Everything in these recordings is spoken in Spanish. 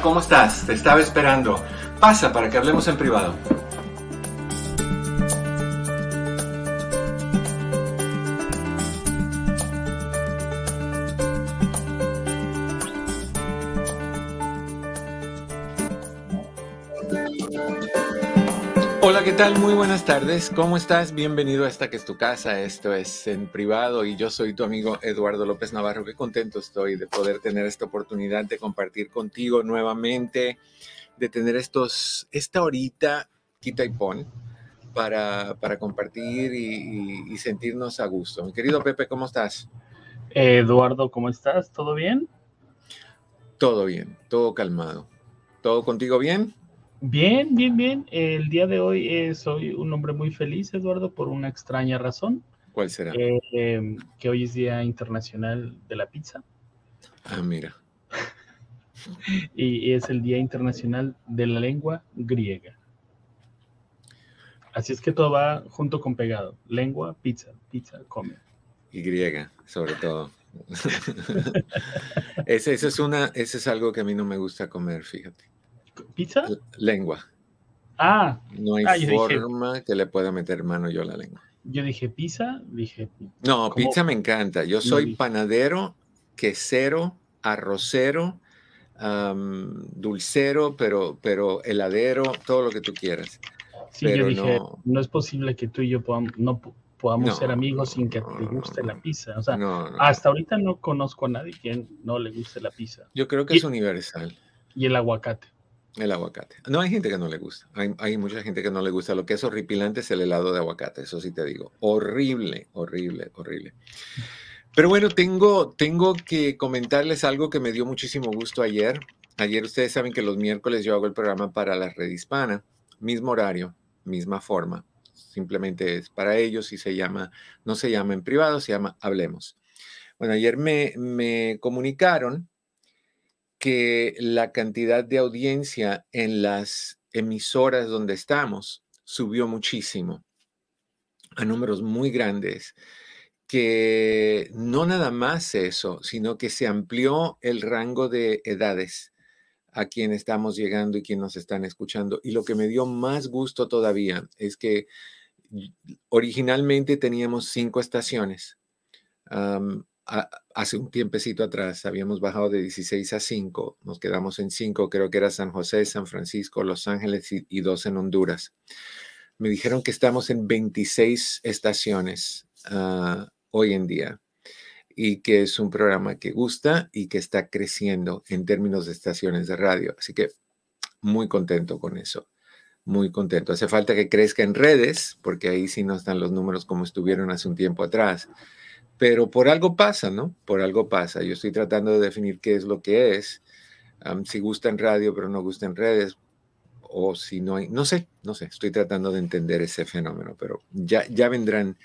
¿Cómo estás? Te estaba esperando. Pasa para que hablemos en privado. Tal? Muy buenas tardes. ¿Cómo estás? Bienvenido a esta que es tu casa. Esto es en privado y yo soy tu amigo Eduardo López Navarro. Qué contento estoy de poder tener esta oportunidad de compartir contigo nuevamente, de tener estos, esta horita, quita y pon, para, para compartir y, y sentirnos a gusto. Mi querido Pepe, ¿cómo estás? Eduardo, ¿cómo estás? ¿Todo bien? Todo bien, todo calmado. ¿Todo contigo bien? Bien, bien, bien. El día de hoy eh, soy un hombre muy feliz, Eduardo, por una extraña razón. ¿Cuál será? Eh, em, que hoy es Día Internacional de la Pizza. Ah, mira. y es el Día Internacional de la Lengua Griega. Así es que todo va junto con pegado. Lengua, pizza, pizza, come. Y griega, sobre todo. ese es una, ese es algo que a mí no me gusta comer, fíjate. ¿Pizza? Lengua. Ah. No hay ah, yo forma que le pueda meter mano yo a la lengua. Yo dije pizza, dije. No, ¿cómo? pizza me encanta. Yo soy panadero, quesero, arrocero, dulcero, pero, pero heladero, todo lo que tú quieras. Sí, yo pero dije, no- no. es posible que tú y yo podamos, no po- podamos No, ser amigos sin que te guste la pizza. O sea, hasta ahorita no conozco a nadie que no le guste la pizza. Yo creo que y- es universal. Y el aguacate. El aguacate. No hay gente que no le gusta. Hay, mucha gente que no le gusta. Lo que es horripilante es el helado de aguacate. Eso sí te digo. Horrible, horrible, horrible. Pero bueno, tengo, tengo que comentarles algo que me dio muchísimo gusto ayer. Ayer ustedes saben que los miércoles yo hago el programa para la red hispana. Mismo horario, misma forma. Simplemente es para ellos y se llama, no se llama en privado, se llama Hablemos. Bueno, ayer me, me comunicaron que la cantidad de audiencia en las emisoras donde estamos subió muchísimo a números muy grandes, que no nada más eso, sino que se amplió el rango de edades a quien estamos llegando y quien nos están escuchando. Y lo que me dio más gusto todavía es que originalmente teníamos cinco estaciones. A- hace un tiempecito atrás habíamos bajado de 16 a 5, nos quedamos en 5, creo que era San José, San Francisco, Los Ángeles y, y dos en Honduras. Me dijeron que estamos en 26 estaciones ah, hoy en día y que es un programa que gusta y que está creciendo en términos de estaciones de radio. Así que muy contento con eso, muy contento. Hace falta que crezca en redes, porque ahí sí no están los números como estuvieron hace un tiempo atrás. Pero por algo pasa, ¿no? Por algo pasa. Yo estoy tratando de definir qué es lo que es. Am, si gusta en radio, pero no gusta en redes. O si no hay, no sé, no sé. Estoy tratando de entender ese fenómeno, pero ya, ya vendrán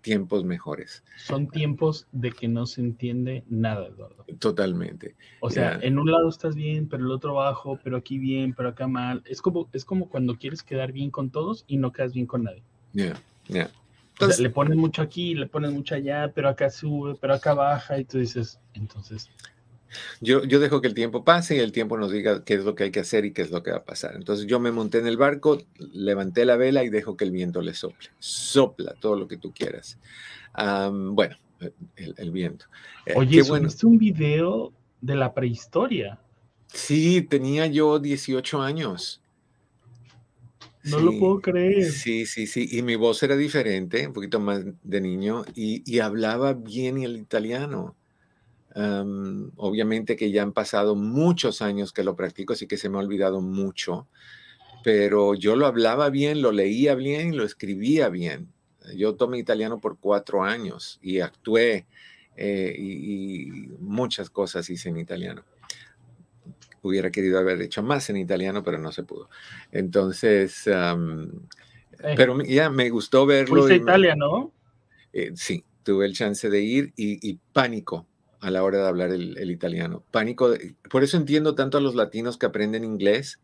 tiempos mejores. Son tiempos de que no se entiende nada, Eduardo. Totalmente. O sea, Ya. en un lado estás bien, pero el otro bajo, pero aquí bien, pero acá mal. Es como, es como cuando quieres quedar bien con todos y no quedas bien con nadie. Ya, ya. O sea, Entonces, le pones mucho aquí, le pones mucho allá, pero acá sube, pero acá baja, y tú dices, entonces, Yo, yo dejo que el tiempo pase y el tiempo nos diga qué es lo que hay que hacer y qué es lo que va a pasar. Entonces yo me monté en el barco, levanté la vela y dejo que el viento le sople. Sopla todo lo que tú quieras. Bueno, el, el viento. Eh, oye, bueno. subiste un video de la prehistoria. Sí, tenía yo 18 años. No lo puedo creer. Sí, sí, sí. Y mi voz era diferente, un poquito más de niño, y, y hablaba bien el italiano. Am, obviamente que ya han pasado muchos años que lo practico, así que se me ha olvidado mucho, pero yo lo hablaba bien, lo leía bien lo escribía bien. Yo tomé italiano por cuatro años y actué eh, y, y muchas cosas hice en italiano. Hubiera querido haber hecho más en italiano, pero no se pudo. Entonces, eh. pero ya me gustó verlo. Fuiste a Italia, ¿no? Eh, sí, tuve el chance de ir y, pánico a la hora de hablar el, italiano. Pánico, por eso entiendo tanto a los latinos que aprenden inglés,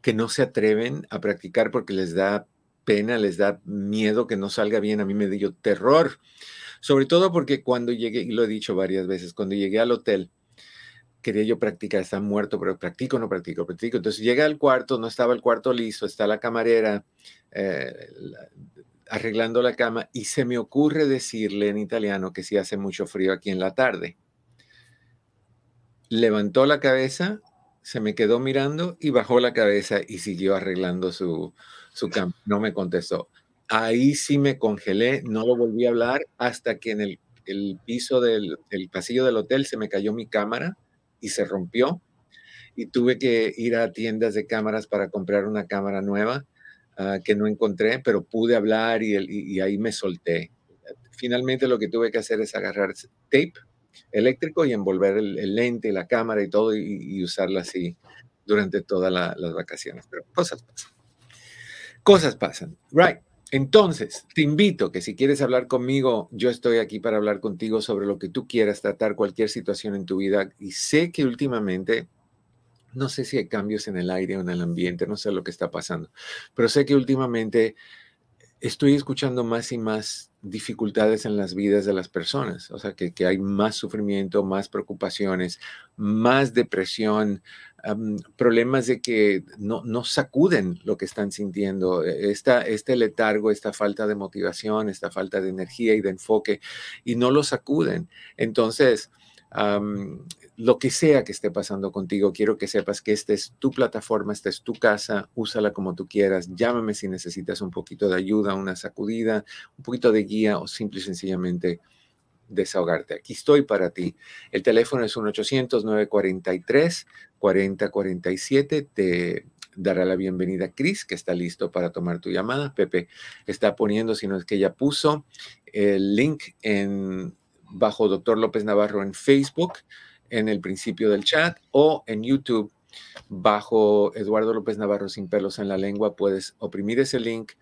que no se atreven a practicar porque les da pena, les da miedo que no salga bien. A mí me dio terror, sobre todo porque cuando llegué, y lo he dicho varias veces, cuando llegué al hotel, quería yo practicar, está muerto, pero practico, no practico, practico. Entonces llega al cuarto, no estaba el cuarto listo, está la camarera eh, arreglando la cama y se me ocurre decirle en italiano que si hace mucho frío aquí en la tarde. Levantó la cabeza, se me quedó mirando y bajó la cabeza y siguió arreglando su, su cama. No me contestó. Ahí sí me congelé, no lo volví a hablar hasta que en el, piso del pasillo del hotel se me cayó mi cámara y se rompió y tuve que ir a tiendas de cámaras para comprar una cámara nueva ah, que no encontré, pero pude hablar y, ahí me solté. Finalmente lo que tuve que hacer es agarrar tape eléctrico y envolver el, lente, la cámara y todo y, usarla así durante todas las vacaciones. Pero cosas pasan. Cosas pasan. Right. Entonces, te invito que si quieres hablar conmigo, yo estoy aquí para hablar contigo sobre lo que tú quieras, tratar cualquier situación en tu vida. Y sé que últimamente, no sé si hay cambios en el aire o en el ambiente, no sé lo que está pasando, pero sé que últimamente estoy escuchando más y más dificultades en las vidas de las personas, o sea, que, hay más sufrimiento, más preocupaciones, más depresión, problemas de que no, no, sacuden lo que están sintiendo, e, esta, este letargo, esta falta de motivación, esta falta de energía y de enfoque, y no lo sacuden. Entonces, lo que sea que esté pasando contigo, quiero que sepas que esta es tu plataforma, esta es tu casa, úsala como tú quieras, llámame si necesitas un poquito de ayuda, una sacudida, un poquito de guía o simple y sencillamente desahogarte. Aquí estoy para ti. El teléfono es 1-800-943-4047. Te dará la bienvenida Cris, que está listo para tomar tu llamada. Pepe está poniendo, si no es que ya puso, el link en bajo Doctor López Navarro en Facebook, en el principio del chat, o en YouTube bajo Eduardo López Navarro sin pelos en la lengua. Puedes oprimir ese link,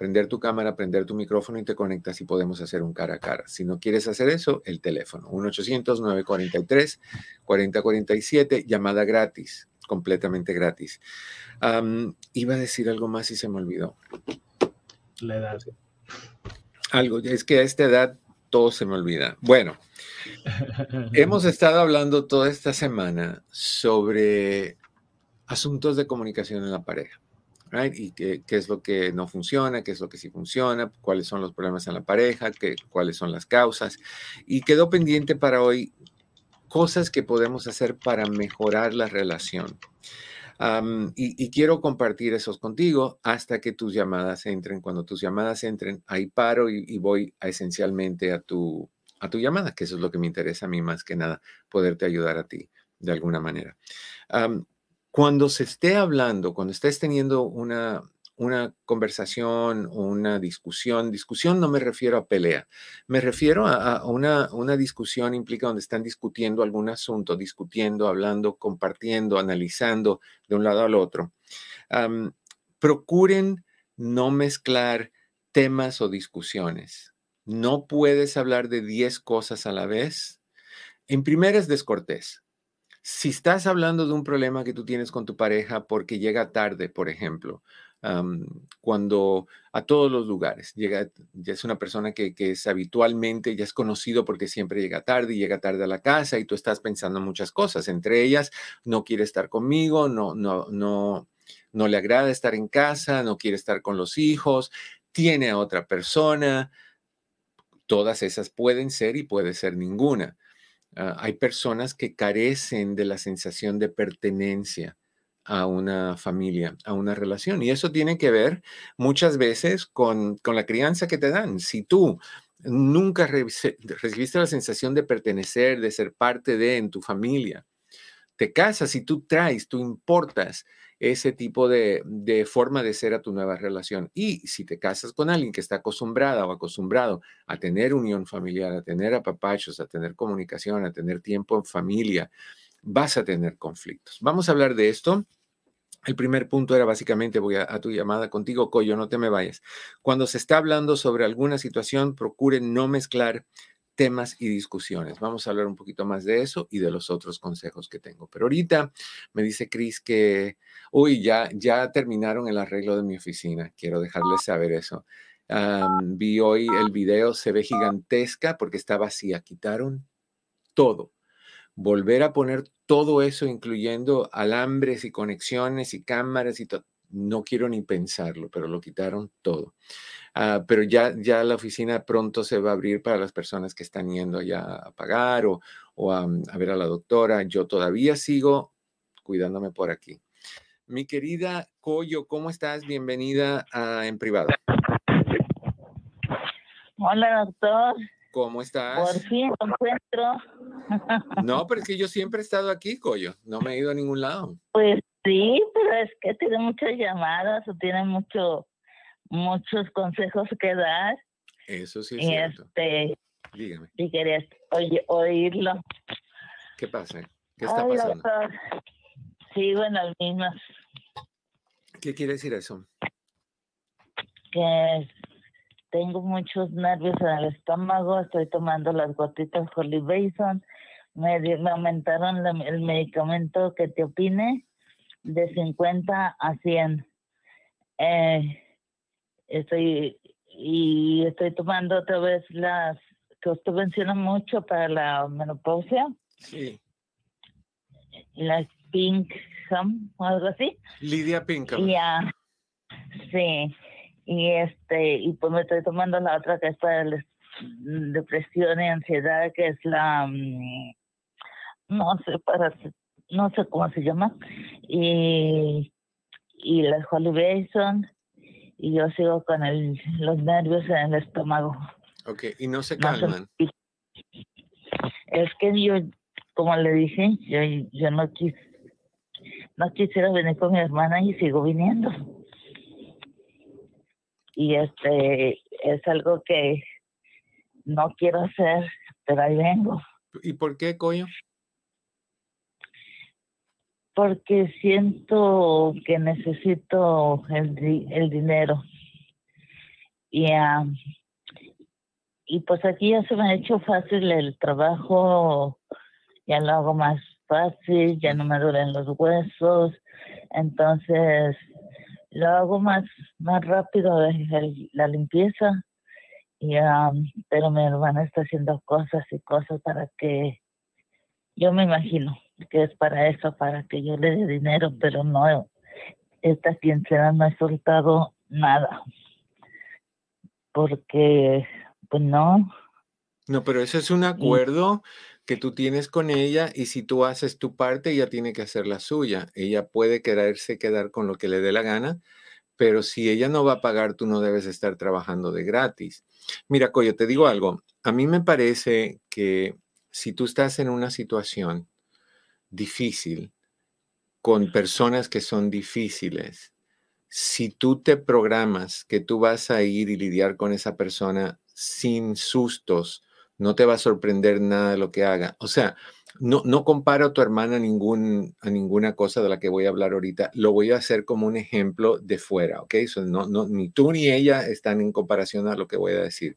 prender tu cámara, prender tu micrófono y te conectas y podemos hacer un cara a cara. Si no quieres hacer eso, el teléfono, 1-800-943-4047, llamada gratis, completamente gratis. iba a decir algo más y se me olvidó. La edad. Algo, es que a esta edad todo se me olvida. Bueno, hemos estado hablando toda esta semana sobre asuntos de comunicación en la pareja. Right? Y qué, es lo que no funciona, qué es lo que sí funciona, cuáles son los problemas en la pareja, qué, cuáles son las causas. Y quedó pendiente para hoy cosas que podemos hacer para mejorar la relación y, quiero compartir esos contigo hasta que tus llamadas entren. Cuando tus llamadas entren, ahí paro y, voy esencialmente a tu, a tu llamada, que eso es lo que me interesa a mí más que nada, poderte ayudar a ti de alguna manera. Cuando se esté hablando, cuando estés teniendo una, una conversación o una discusión. Discusión no me refiero a pelea, me refiero a, una, una, discusión implica donde están discutiendo algún asunto, discutiendo, hablando, compartiendo, analizando de un lado al otro. procuren no mezclar temas o discusiones. No puedes hablar de 10 cosas a la vez. En primera es descortés. Si estás hablando de un problema que tú tienes con tu pareja porque llega tarde, por ejemplo, cuando a todos los lugares llega, ya es una persona que, es habitualmente, ya es conocido porque siempre llega tarde y llega tarde a la casa y tú estás pensando muchas cosas, entre ellas, no quiere estar conmigo, no, no, no, no le agrada estar en casa, no quiere estar con los hijos, tiene a otra persona, todas esas pueden ser y puede ser ninguna. Ah, hay personas que carecen de la sensación de pertenencia a una familia, a una relación. Y eso tiene que ver muchas veces con, la crianza que te dan. Si tú nunca recibiste la sensación de pertenecer, de ser parte de en tu familia, te casas y tú traes, tú importas ese tipo de, de, forma de ser a tu nueva relación. Y si te casas con alguien que está acostumbrada o acostumbrado a tener unión familiar, a tener apapachos, a tener comunicación, a tener tiempo en familia, vas a tener conflictos. Vamos a hablar de esto. El primer punto era básicamente, voy a, tu llamada contigo, Coyo, no te me vayas. Cuando se está hablando sobre alguna situación, procure no mezclar temas y discusiones. Vamos a hablar un poquito más de eso y de los otros consejos que tengo. Pero ahorita me dice Cris que, uy, ya, ya terminaron el arreglo de mi oficina. Quiero dejarles saber eso. vi hoy el video, se ve gigantesca porque está vacía. Quitaron todo. Volver a poner todo eso, incluyendo alambres y conexiones y cámaras y todo. No quiero ni pensarlo, pero lo quitaron todo. Ah, pero ya, ya la oficina pronto se va a abrir para las personas que están yendo ya a pagar o, mm, a, ver a la doctora. Yo todavía sigo cuidándome por aquí. Mi querida Coyo, ¿cómo estás? Bienvenida a En Privado. Hola, doctor. ¿Cómo estás? Por fin lo encuentro. No, pero es que yo siempre he estado aquí, Coyo. No me he ido a ningún lado. Pues sí, pero es que tiene muchas llamadas o tiene mucho muchos consejos que dar. Eso sí es cierto. Este, Dígame. Si querías oírlo. ¿Qué pasa? ¿Qué está pasando? Sigo en las mismas. ¿Qué quiere decir eso? Que tengo muchos nervios en el estómago, estoy tomando las gotitas Holy Basin, me, me aumentaron el medicamento que te opine de 50 a 100. Eh, estoy y estoy tomando otra vez las que usted menciona mucho para la menopausia. Sí. La Pinkham o algo así. Lidia Pinkham. Ya. Sí. Y este y pues me estoy tomando la otra que es para la depresión y ansiedad que es la mm, no sé para no sé cómo se llama y y la Holy Basin y yo sigo con el, los nervios en el estómago. Ok, y no se calman. es que yo, como le dije, yo, yo no, quis, no quisiera venir con mi hermana y sigo viniendo. Y este es algo que no quiero hacer, pero ahí vengo. ¿Y por qué, Coyo? porque siento que necesito el, el dinero. Y, y pues aquí ya se me ha hecho fácil el trabajo, ya lo hago más fácil, ya no me duelen los huesos, entonces lo hago más, más rápido la limpieza. Y, pero mi hermana está haciendo cosas y cosas para que yo me imagino que es para eso, para que yo le dé dinero, pero no, esta quincena no he soltado nada. Porque, pues no. No, pero eso es un acuerdo que tú tienes con ella y si tú haces tu parte, ella tiene que hacer la suya. Ella puede quererse quedar con lo que le dé la gana, pero si ella no va a pagar, tú no debes estar trabajando de gratis. Mira, Coyo, te digo algo. A mí me parece que si tú estás en una situación difícil con personas que son difíciles, si tú te programas que tú vas a ir y lidiar con esa persona sin sustos, no te va a sorprender nada de lo que haga. O sea, no, no comparo a tu hermana a, ningún, a ninguna cosa de la que voy a hablar ahorita. Lo voy a hacer como un ejemplo de fuera, ¿ok? no, no, ni tú ni ella están en comparación a lo que voy a decir.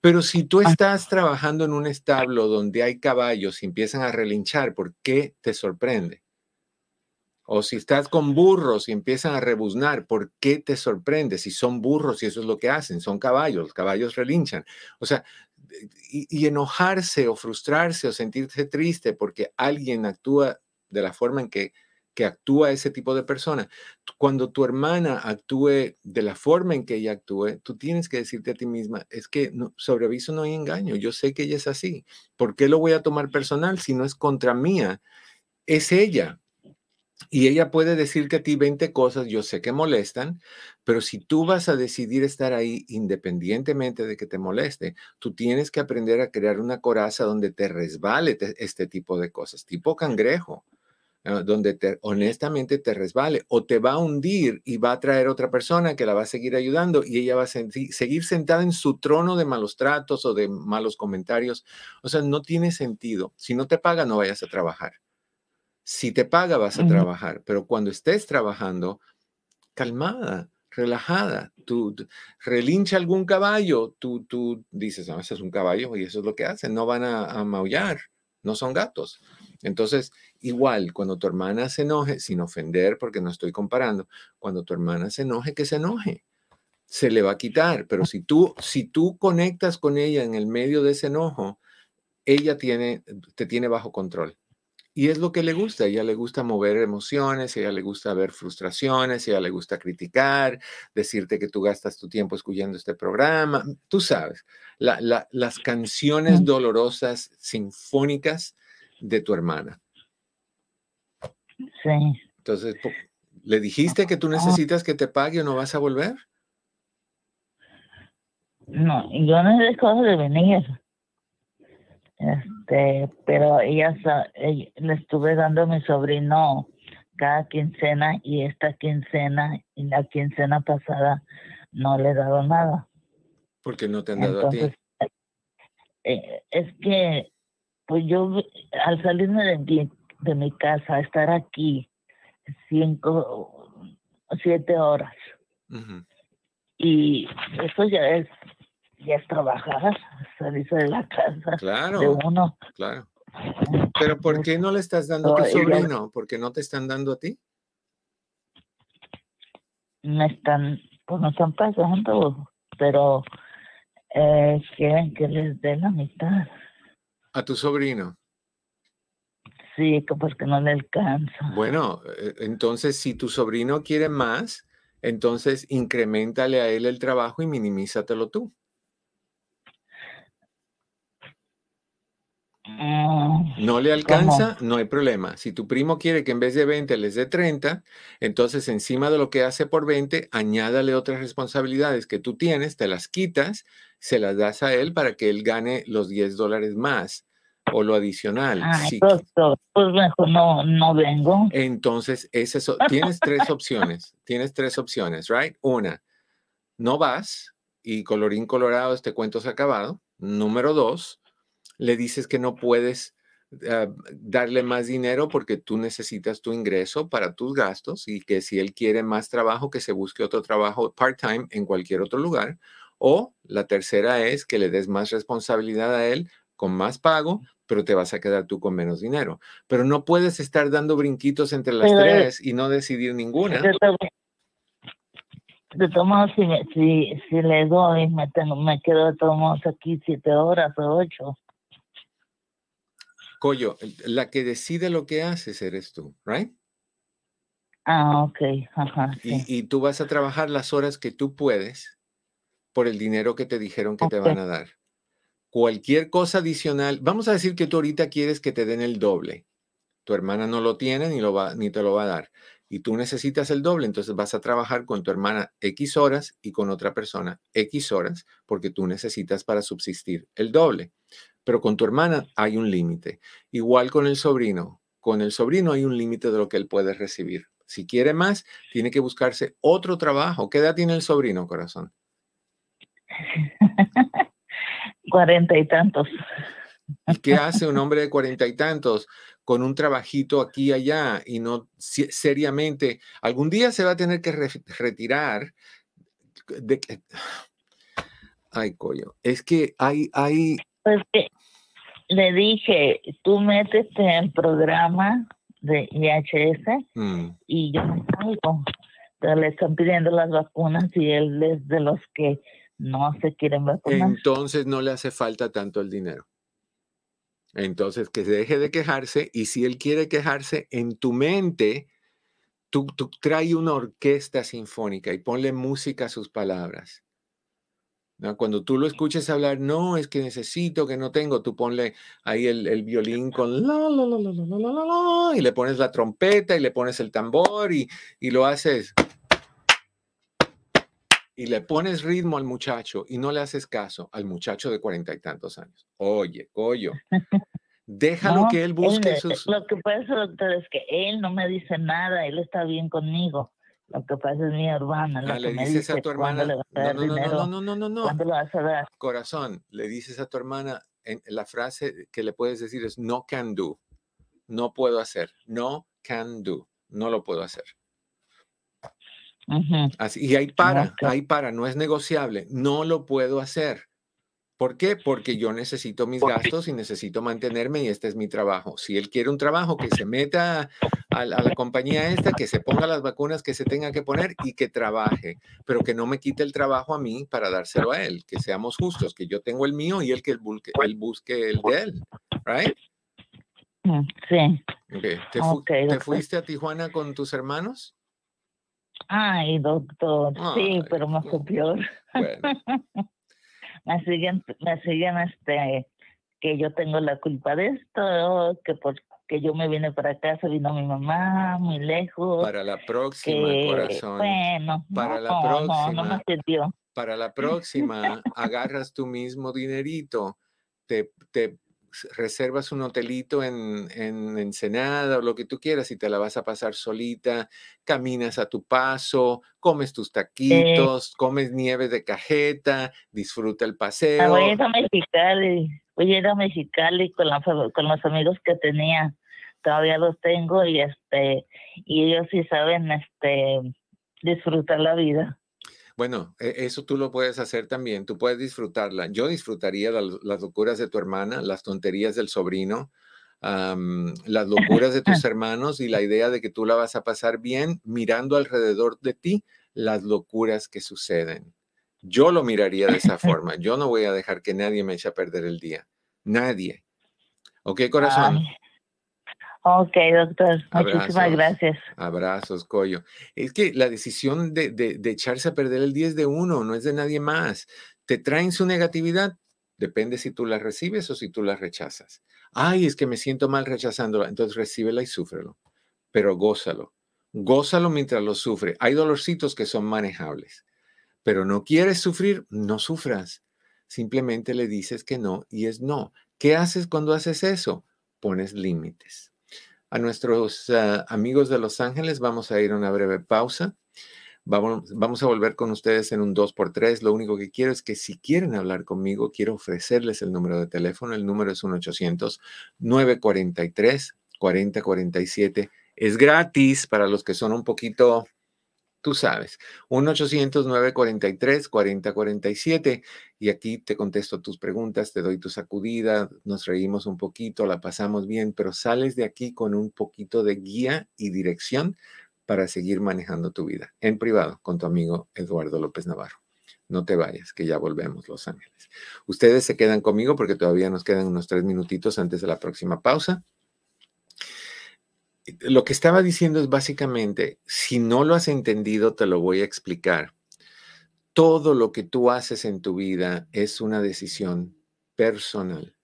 Pero si tú estás trabajando en un establo donde hay caballos y empiezan a relinchar, ¿por qué te sorprende? O si estás con burros y empiezan a rebuznar, ¿por qué te sorprende? Si son burros y eso es lo que hacen, son caballos, los caballos relinchan. O sea, y, y enojarse o frustrarse o sentirse triste porque alguien actúa de la forma en que que actúa ese tipo de persona. Cuando tu hermana actúe de la forma en que ella actúe, tú tienes que decirte a ti misma, es que no, sobre aviso no hay engaño, yo sé que ella es así. ¿Por qué lo voy a tomar personal si no es contra mía? Es ella. Y ella puede decirte a ti 20 cosas, yo sé que molestan, pero si tú vas a decidir estar ahí independientemente de que te moleste, tú tienes que aprender a crear una coraza donde te resbale este tipo de cosas, tipo cangrejo. Ah, donde te, honestamente te resbale o te va a hundir y va a traer otra persona que la va a seguir ayudando y ella va a seguir sentada en su trono de malos tratos o de malos comentarios. O sea, no tiene sentido. Si no te paga, no vayas a trabajar. Si te paga, vas a trabajar, pero cuando estés trabajando, calmada, relajada, tú, relincha algún caballo, tú, tú dices, no, ese es un caballo y eso es lo que hacen, no van a, a maullar, no son gatos. Entonces, igual, cuando tu hermana se enoje, sin ofender, porque no estoy comparando, cuando tu hermana se enoje, que se enoje, se le va a quitar, pero si tú, si tú conectas con ella en el medio de ese enojo, ella tiene, te tiene bajo control. Y es lo que le gusta. A ella le gusta mover emociones, a ella le gusta ver frustraciones, a ella le gusta criticar, decirte que tú gastas tu tiempo escuchando este programa. Tú sabes, las canciones dolorosas, sinfónicas de tu hermana. Sí. Entonces, ¿le dijiste que tú necesitas que te pague o no vas a volver? No, yo no he dejado de venir. Este, pero ella, le estuve dando a mi sobrino cada quincena y esta quincena y la quincena pasada no le he dado nada. Porque no te han dado a ti. Eh, es que, pues yo al salirme de mi, de mi casa, estar aquí cinco, siete horas. Y eso ya es ya es trabajar, salirse de la casa claro, de uno. Claro. Pero ¿por qué no le estás dando a tu sobrino? ¿Por qué no te están dando a ti? Me están, pues no están pasando, pero eh, quieren que les dé la mitad. ¿A tu sobrino? Sí, porque no le alcanza. Bueno, eh, entonces si tu sobrino quiere más, entonces incrementale a él el trabajo y minimízatelo tú. No le alcanza, no hay problema. Si tu primo quiere que en vez de 20 les dé 30, entonces encima de lo que hace por 20, añádale otras responsabilidades que tú tienes, te las quitas, se las das a él para que él gane los 10 dólares más o lo adicional. pues, pues mejor no, no vengo. Entonces, ese tienes tres opciones. Tienes tres opciones, ¿right? Una, no vas y colorín colorado, este cuento se ha acabado. Número dos, le dices que no puedes ah, darle más dinero porque tú necesitas tu ingreso para tus gastos y que si él quiere más trabajo, que se busque otro trabajo part-time en cualquier otro lugar. O la tercera es que le des más responsabilidad a él con más pago, pero te vas a quedar tú con menos dinero. Pero no puedes estar dando brinquitos entre las tres y no decidir ninguna. De todos modos, si, si, si, le doy, me, tengo, me quedo de todos modos aquí siete horas o ocho. Coyo, la que decide lo que haces eres tú, ¿right? Ah, ok. Ajá, y, tú vas a trabajar las horas que tú puedes por el dinero que te dijeron que te van a dar. Cualquier cosa adicional, vamos a decir que tú ahorita quieres que te den el doble. Tu hermana no lo tiene ni, lo va, ni te lo va a dar. Y tú necesitas el doble, entonces vas a trabajar con tu hermana X horas y con otra persona X horas porque tú necesitas para subsistir el doble pero con tu hermana hay un límite. Igual con el sobrino. Con el sobrino hay un límite de lo que él puede recibir. Si quiere más, tiene que buscarse otro trabajo. ¿Qué edad tiene el sobrino, corazón? Cuarenta y tantos. ¿Y qué hace un hombre de cuarenta y tantos con un trabajito aquí y allá y no seriamente? Algún día se va a tener que retirar. De, ay, coño. Es que hay, hay, pues que le dije, tú métete en el programa de IHS mm. y yo me salgo. Pero le están pidiendo las vacunas y él es de los que no se quieren vacunar. Entonces no le hace falta tanto el dinero. Entonces que deje de quejarse y si él quiere quejarse en tu mente, tú, tú trae una orquesta sinfónica y ponle música a sus palabras. Cuando tú lo escuches hablar, no, es que necesito, que no tengo, tú ponle ahí el, violín con la, la, la, la, la, la, la, y le pones la trompeta y le pones el tambor y, y lo haces. Y le pones ritmo al muchacho y no le haces caso al muchacho de cuarenta y tantos años. Oye, coyo, déjalo que él busque sus... Lo que pasa, doctor, es que él no me dice nada, él está bien conmigo. Lo que pasa es mi hermana. Ah, le dices a tu hermana. No, no, no, no, no, no, no, ¿Cuándo lo vas a dar? Corazón, le dices a tu hermana, en, la frase que le puedes decir es no can do. no puedo hacer. No can do. No lo puedo hacer. Así, y ahí para, ahí para, no es negociable. No lo puedo hacer. ¿Por qué? Porque yo necesito mis gastos y necesito mantenerme y este es mi trabajo. Si él quiere un trabajo, que se meta a, la compañía esta, que se ponga las vacunas que se tenga que poner y que trabaje, pero que no me quite el trabajo a mí para dárselo a él, que seamos justos, que yo tengo el mío y él que él busque, busque el de él, ¿right? Mm, sí. ¿Te, fuiste a Tijuana con tus hermanos? Ay, doctor, sí, pero más peor. Bueno. me siguen, me siguen este, que yo tengo la culpa de esto, que porque yo me vine para acá, se vino mi mamá, muy lejos. Para la próxima, corazón. Bueno, para la próxima. Para la próxima, agarras tu mismo dinerito, te, te reservas un hotelito en, en Ensenada o lo que tú quieras y te la vas a pasar solita, caminas a tu paso, comes tus taquitos, comes nieve de cajeta, disfruta el ah, paseo. Voy a ir a Mexicali, voy a ir a Mexicali con, la, con los amigos que tenía, todavía los tengo y este y ellos sí saben este disfrutar la vida. Bueno, e, eso tú lo puedes hacer también, tú puedes disfrutarla. Yo disfrutaría las locuras de tu hermana, las tonterías del sobrino, las locuras de tus hermanos y la idea de que tú la vas a pasar bien mirando alrededor de ti las locuras que suceden. Yo lo miraría de esa forma. Yo no voy a dejar que nadie me eche a perder el día. Nadie. ¿Ok, corazón? Ok, doctor. Muchísimas gracias. Abrazos, Coyo. Es que la decisión de, de, echarse a perder el día es de uno, no es de nadie más. Te traen su negatividad, depende si tú la recibes o si tú la rechazas. Ay, es que me siento mal rechazándola. Entonces recíbela y súfrelo, pero gózalo. Gózalo mientras lo sufre. Hay dolorcitos que son manejables, pero no quieres sufrir, no sufras. Simplemente le dices que no y es no. ¿Qué haces cuando haces eso? Pones límites a nuestros ah, amigos de Los Ángeles. Vamos a ir a una breve pausa. Vamos, vamos a volver con ustedes en un 2x3. Lo único que quiero es que si quieren hablar conmigo, quiero ofrecerles el número de teléfono. El número es 1-800-943-4047. Es gratis para los que son un poquito tú sabes. 1-800-943-4047 y aquí te contesto tus preguntas, te doy tu sacudida, nos reímos un poquito, la pasamos bien, pero sales de aquí con un poquito de guía y dirección para seguir manejando tu vida en privado con tu amigo Eduardo López Navarro. No te vayas, que ya volvemos, Los Ángeles. Ustedes se quedan conmigo porque todavía nos quedan unos tres minutitos antes de la próxima pausa lo que estaba diciendo es básicamente, si no lo has entendido, te lo voy a explicar. Todo lo que tú haces en tu vida es una decisión personal.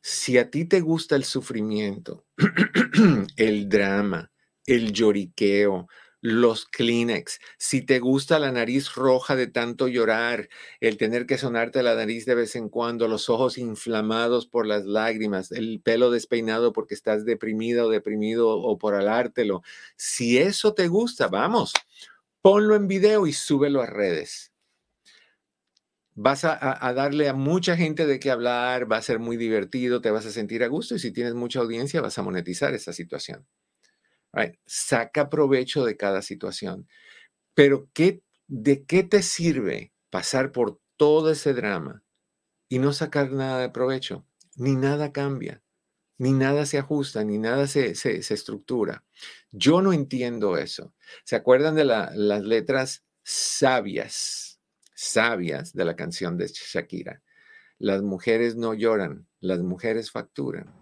Si a ti te gusta el sufrimiento, el drama, el lloriqueo, los Kleenex, si te gusta la nariz roja de tanto llorar, el tener que sonarte la nariz de vez en cuando, los ojos inflamados por las lágrimas, el pelo despeinado porque estás deprimida o deprimido o por alártelo, si eso te gusta, vamos, ponlo en video y súbelo a redes. Vas a, a darle a mucha gente de qué hablar, va a ser muy divertido, te vas a sentir a gusto y si tienes mucha audiencia vas a monetizar esa situación. Saca provecho de cada situación. Pero ¿qué, ¿de qué te sirve pasar por todo ese drama y no sacar nada de provecho? Ni nada cambia, ni nada se ajusta, ni nada se, se, estructura. Yo no entiendo eso. ¿Se acuerdan de las letras sabias, sabias de la canción de Shakira? Las mujeres no lloran, las mujeres facturan.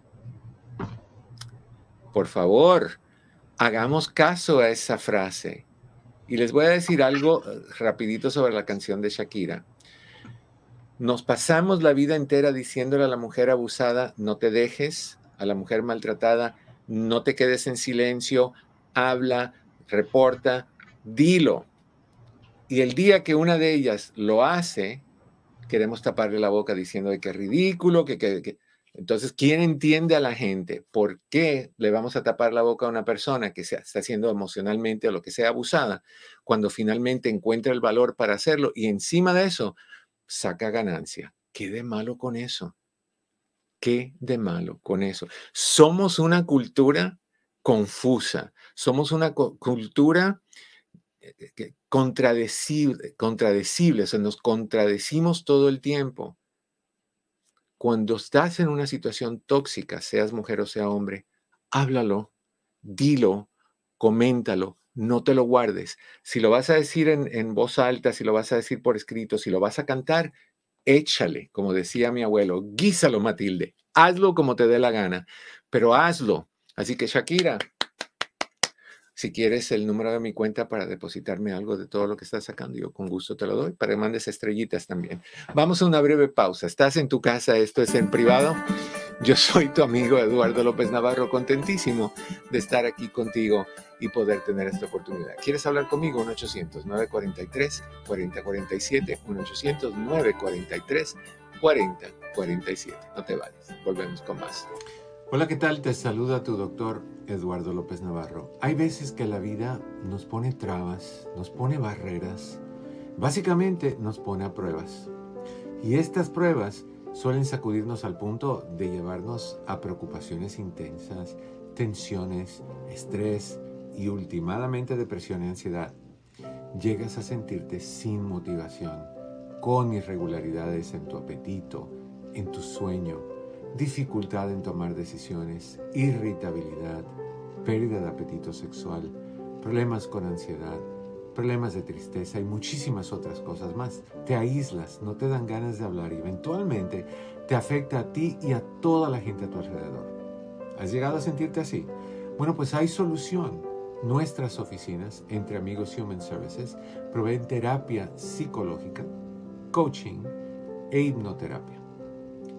Por favor, hagamos caso a esa frase. Y les voy a decir algo eh, rapidito sobre la canción de Shakira. Nos pasamos la vida entera diciéndole a la mujer abusada, no te dejes, a la mujer maltratada, no te quedes en silencio, habla, reporta, dilo. Y el día que una de ellas lo hace, queremos taparle la boca diciendo que es ridículo, que, que, entonces, ¿quién entiende a la gente por qué le vamos a tapar la boca a una persona que se está haciendo emocionalmente o lo que sea abusada cuando finalmente encuentra el valor para hacerlo y encima de eso saca ganancia? ¿Qué de malo con eso? ¿Qué de malo con eso? Somos una cultura confusa, somos una cultura eh, contradecible, contradecible, o sea, nos contradecimos todo el tiempo. Cuando estás en una situación tóxica, seas mujer o sea hombre, háblalo, dilo, coméntalo, no te lo guardes. Si lo vas a decir en, voz alta, si lo vas a decir por escrito, si lo vas a cantar, échale, como decía mi abuelo, guísalo, Matilde, hazlo como te dé la gana, pero hazlo. Así que Shakira, si quieres el número de mi cuenta para depositarme algo de todo lo que estás sacando, yo con gusto te lo doy para que mandes estrellitas también. Vamos a una breve pausa. Estás en tu casa, esto es en privado. Yo soy tu amigo Eduardo López Navarro, contentísimo de estar aquí contigo y poder tener esta oportunidad. ¿Quieres hablar conmigo? 1-800-943-4047, 1-800-943-4047. No te vayas, volvemos con más. Hola, ¿qué tal? Te saluda tu doctor Eduardo López Navarro. Hay veces que la vida nos pone trabas, nos pone barreras, básicamente nos pone a pruebas. Y estas pruebas suelen sacudirnos al punto de llevarnos a preocupaciones intensas, tensiones, estrés y últimamente depresión y ansiedad. Llegas a sentirte sin motivación, con irregularidades en tu apetito, en tu sueño, dificultad en tomar decisiones, irritabilidad, pérdida de apetito sexual, problemas con ansiedad, problemas de tristeza y muchísimas otras cosas más. Te aíslas, no te dan ganas de hablar y eventualmente te afecta a ti y a toda la gente a tu alrededor. ¿Has llegado a sentirte así? Bueno, pues hay solución. Nuestras oficinas, entre amigos Human Services, proveen terapia psicológica, coaching e hipnoterapia.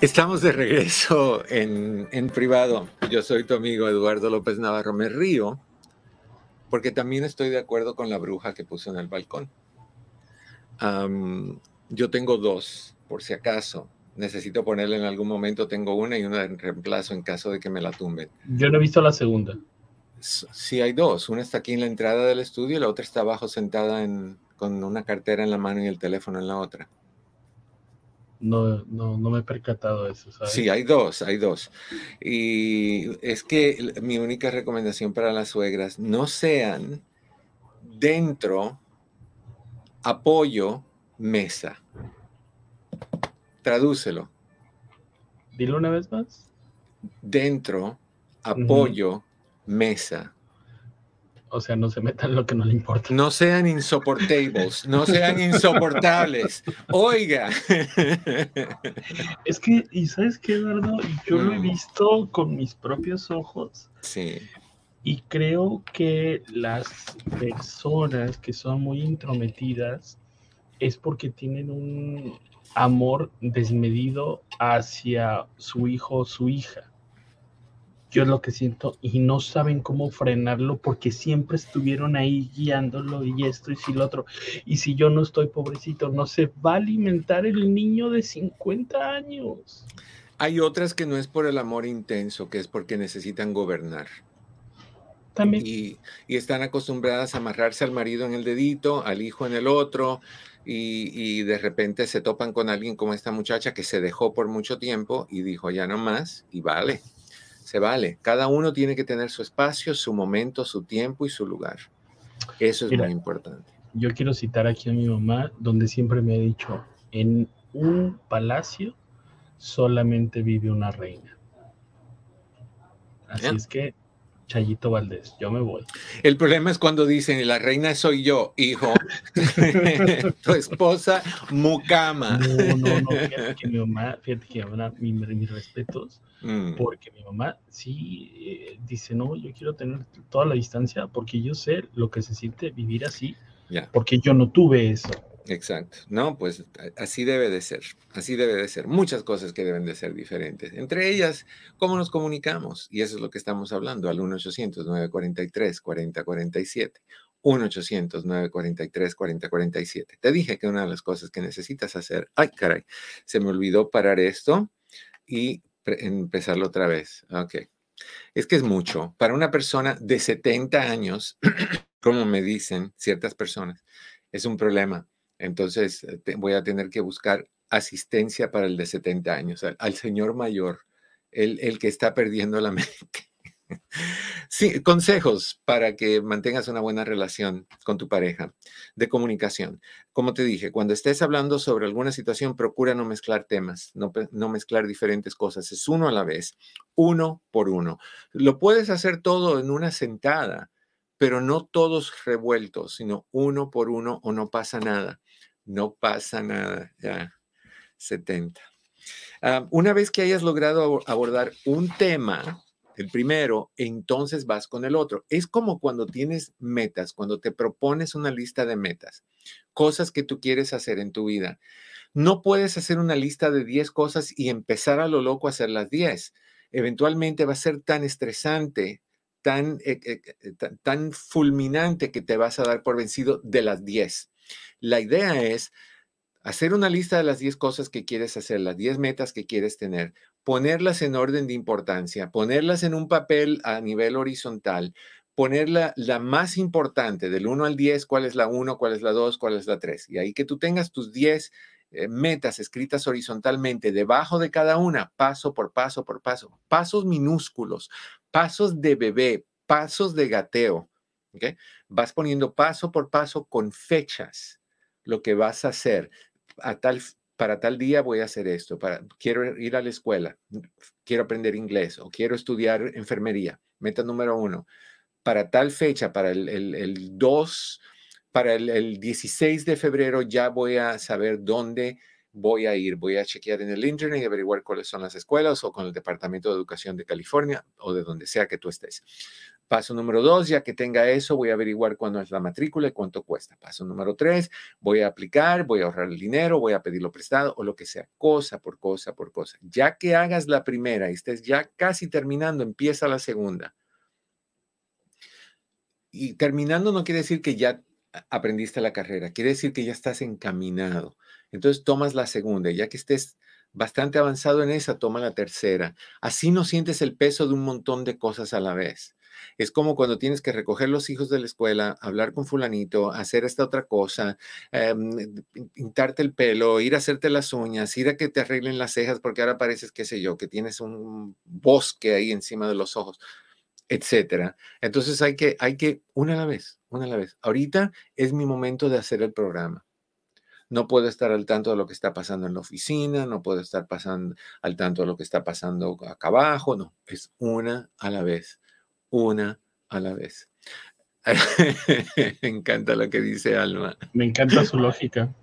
Estamos de regreso en, en, privado. Yo soy tu amigo Eduardo López Navarro. Me río porque también estoy de acuerdo con la bruja que puso en el balcón. yo tengo dos, por si acaso. Necesito ponerle en algún momento, tengo una y una en reemplazo en caso de que me la tumben. Yo no he visto la segunda. Sí, hay dos. Una está aquí en la entrada del estudio y la otra está abajo sentada con una cartera en la mano y el teléfono en la otra. No, no, no me he percatado de eso. Sí, hay dos, hay dos. Y es que mi única recomendación para las suegras, no sean dentro, apoyo, mesa. Tradúcelo. Dilo una vez más. Dentro, apoyo, mesa. O sea, no se metan lo que no le importa. No sean insoportables, no sean insoportables. Oiga. Es que, ¿y sabes qué, Eduardo? Yo lo he visto con mis propios ojos. Sí. Y creo que las personas que son muy intrometidas es porque tienen un amor desmedido hacia su hijo o su hija yo es lo que siento, y no saben cómo frenarlo porque siempre estuvieron ahí guiándolo y esto y si lo otro. Y si yo no estoy pobrecito, no se va a alimentar el niño de 50 años. Hay otras que no es por el amor intenso, que es porque necesitan gobernar. También. Y, y están acostumbradas a amarrarse al marido en el dedito, al hijo en el otro, y, y, de repente se topan con alguien como esta muchacha que se dejó por mucho tiempo y dijo ya no más, y vale se vale. Cada uno tiene que tener su espacio, su momento, su tiempo y su lugar. Eso es muy importante. Yo quiero citar aquí a mi mamá, donde siempre me ha dicho, en un palacio solamente vive una reina. Así es que Chayito Valdés, yo me voy. El problema es cuando dicen, la reina soy yo, hijo. tu esposa, mucama. No, no, no, fíjate que mi mamá, fíjate que mi mamá, mis respetos, mm. porque mi mamá sí eh, dice, no, yo quiero tener toda la distancia porque yo sé lo que se siente vivir así, porque yo no tuve eso. Exacto. No, pues así debe de ser. Así debe de ser. Muchas cosas que deben de ser diferentes. Entre ellas, cómo nos comunicamos. Y eso es lo que estamos hablando al 1-800-943-4047. 1-800-943-4047. Te dije que una de las cosas que necesitas hacer, ay caray, se me olvidó parar esto y empezarlo otra vez. Ok. Es que es mucho. Para una persona de 70 años, como me dicen ciertas personas, es un problema. Entonces eh, voy a tener que buscar asistencia para el de 70 años, al, señor mayor, el, el que está perdiendo la mente. Sí, consejos para que mantengas una buena relación con tu pareja de comunicación. Como te dije, cuando estés hablando sobre alguna situación, procura no mezclar temas, no, no, mezclar diferentes cosas. Es uno a la vez, uno por uno. Lo puedes hacer todo en una sentada, pero no todos revueltos, sino uno por uno o no pasa nada. No pasa nada. Ya, 70. Ah, una vez que hayas logrado abordar un tema, el primero, entonces vas con el otro. Es como cuando tienes metas, cuando te propones una lista de metas, cosas que tú quieres hacer en tu vida. No puedes hacer una lista de 10 cosas y empezar a lo loco a hacer las 10. Eventualmente va a ser tan estresante, tan, eh, eh, eh, tan, tan fulminante que te vas a dar por vencido de las 10. La idea es hacer una lista de las 10 cosas que quieres hacer, las 10 metas que quieres tener, ponerlas en orden de importancia, ponerlas en un papel a nivel horizontal, ponerla la más importante del 1 al 10, cuál es la 1, cuál es la 2, cuál es la 3. Y ahí que tú tengas tus 10 eh, metas escritas horizontalmente debajo de cada una, paso por paso por paso, pasos minúsculos, pasos de bebé, pasos de gateo. Vas poniendo paso por paso con fechas lo que vas a hacer a tal, para tal día voy a hacer esto, para, quiero ir a la escuela, quiero aprender inglés o quiero estudiar enfermería. Meta número uno, para tal fecha, para el, el, 2, para el, el 16 de febrero ya voy a saber dónde voy a ir, voy a chequear en el internet y averiguar cuáles son las escuelas o con el Departamento de Educación de California o de donde sea que tú estés. Paso número dos, ya que tenga eso, voy a averiguar cuándo es la matrícula y cuánto cuesta. Paso número tres, voy a aplicar, voy a ahorrar el dinero, voy a pedirlo prestado o lo que sea, cosa por cosa por cosa. Ya que hagas la primera y estés ya casi terminando, empieza la segunda. Y terminando no quiere decir que ya aprendiste la carrera, quiere decir que ya estás encaminado. Entonces tomas la segunda, ya que estés bastante avanzado en esa, toma la tercera. Así no sientes el peso de un montón de cosas a la vez. Es como cuando tienes que recoger los hijos de la escuela, hablar con fulanito, hacer esta otra cosa, em, pintarte el pelo, ir a hacerte las uñas, ir a que te arreglen las cejas porque ahora pareces, qué sé yo, que tienes un bosque ahí encima de los ojos, etcétera. Entonces hay que, hay que, una a la vez, una a la vez. Ahorita es mi momento de hacer el programa no puedo estar al tanto de lo que está pasando en la oficina, no puedo estar pasando al tanto de lo que está pasando acá abajo, no, es una a la vez, una a la vez. Me encanta lo que dice Alma. Me encanta su lógica.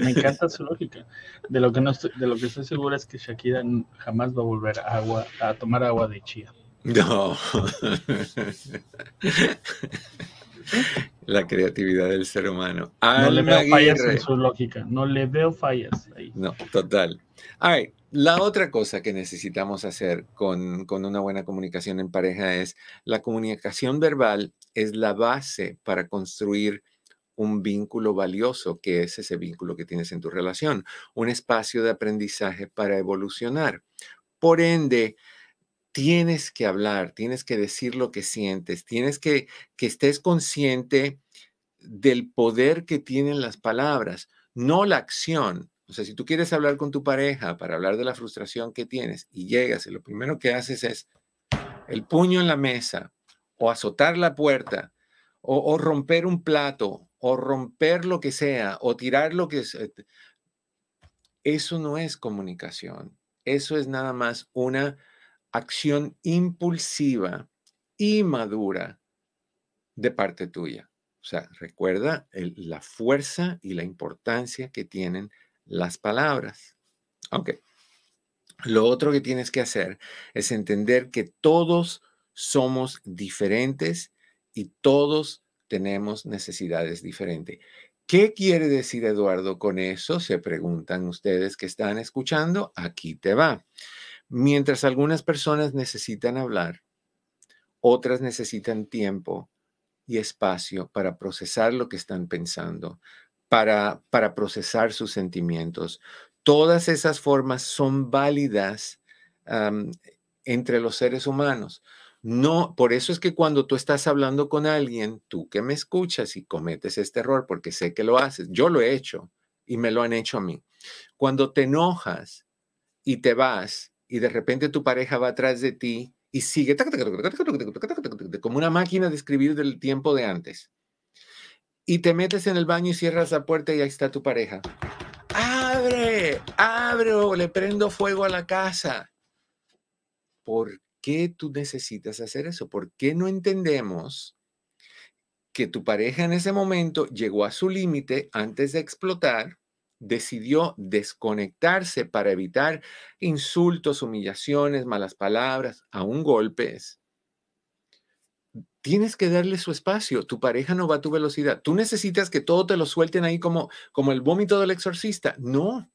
Me encanta su lógica. De lo que no estoy, de lo que estoy segura es que Shakira jamás va a volver a agua a tomar agua de chía. No. La creatividad del ser humano. no le veo fallas en su lógica, no le veo fallas ahí. No, total. La otra cosa que necesitamos hacer con, con una buena comunicación en pareja es la comunicación verbal es la base para construir un vínculo valioso, que es ese vínculo que tienes en tu relación, un espacio de aprendizaje para evolucionar. Por ende, tienes que hablar, tienes que decir lo que sientes, tienes que que estés consciente del poder que tienen las palabras, no la acción. O sea, si tú quieres hablar con tu pareja para hablar de la frustración que tienes y llegas y lo primero que haces es el puño en la mesa o azotar la puerta o, o romper un plato o romper lo que sea o tirar lo que sea, eso no es comunicación. Eso es nada más una acción impulsiva y madura de parte tuya. O sea, recuerda la fuerza y la importancia que tienen las palabras. Ok. Lo otro que tienes que hacer es entender que todos somos diferentes y todos tenemos necesidades diferentes. ¿Qué quiere decir Eduardo con eso? Se preguntan ustedes que están escuchando. Aquí te va. Mientras algunas personas necesitan hablar, otras necesitan tiempo y espacio para procesar lo que están pensando, para, para procesar sus sentimientos. Todas esas formas son válidas entre los seres humanos. No, por eso es que cuando tú estás hablando con alguien, tú que me escuchas y cometes este error, porque sé que lo haces, yo lo he hecho y me lo han hecho a mí. Cuando te enojas y te vas y de repente tu pareja va atrás de ti y sigue como una máquina de escribir del tiempo de antes. Y te metes en el baño y cierras la puerta y ahí está tu pareja. ¡Abre! ¡Abre! O le prendo fuego a la casa. ¿Por qué tú necesitas hacer eso? ¿Por qué no entendemos que tu pareja en ese momento llegó a su límite antes de explotar? Decidió desconectarse para evitar insultos, humillaciones, malas palabras, aún golpes. Tienes que darle su espacio. Tu pareja no va a tu velocidad. Tú necesitas que todo te lo suelten ahí como, como el vómito del exorcista. No,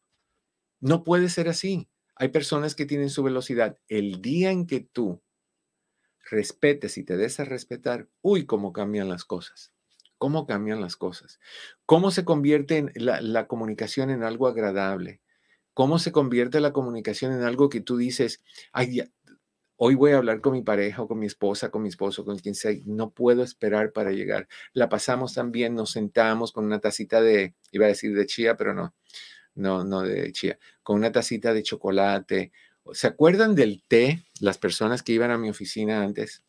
no puede ser así. Hay personas que tienen su velocidad. El día en que tú respetes y te des a respetar, uy, cómo cambian las cosas. Cómo cambian las cosas. Cómo se convierte la, comunicación en algo agradable. Cómo se convierte la comunicación en algo que tú dices, ay, hoy voy a hablar con mi pareja o con mi esposa, con mi esposo, con quien sea, no puedo esperar para llegar. La pasamos también, nos sentamos con una tacita de, iba a decir de chía, pero no, no, no de chía, con una tacita de chocolate. ¿Se acuerdan del té? Las personas que iban a mi oficina antes,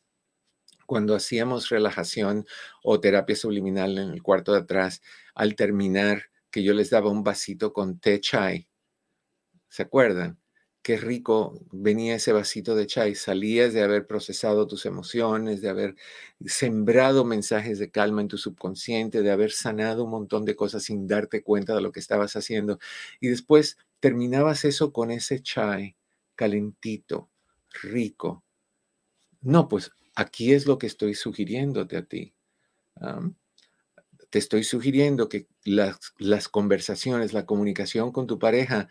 cuando hacíamos relajación o terapia subliminal en el cuarto de atrás, al terminar, que yo les daba un vasito con té chai. ¿Se acuerdan? qué rico venía ese vasito de chai. Salías de haber procesado tus emociones, de haber sembrado mensajes de calma en tu subconsciente, de haber sanado un montón de cosas sin darte cuenta de lo que estabas haciendo. Y después terminabas eso con ese chai calentito, rico. No, pues aquí es lo que estoy sugiriéndote a ti. te estoy sugiriendo que las, las conversaciones, la comunicación con tu pareja,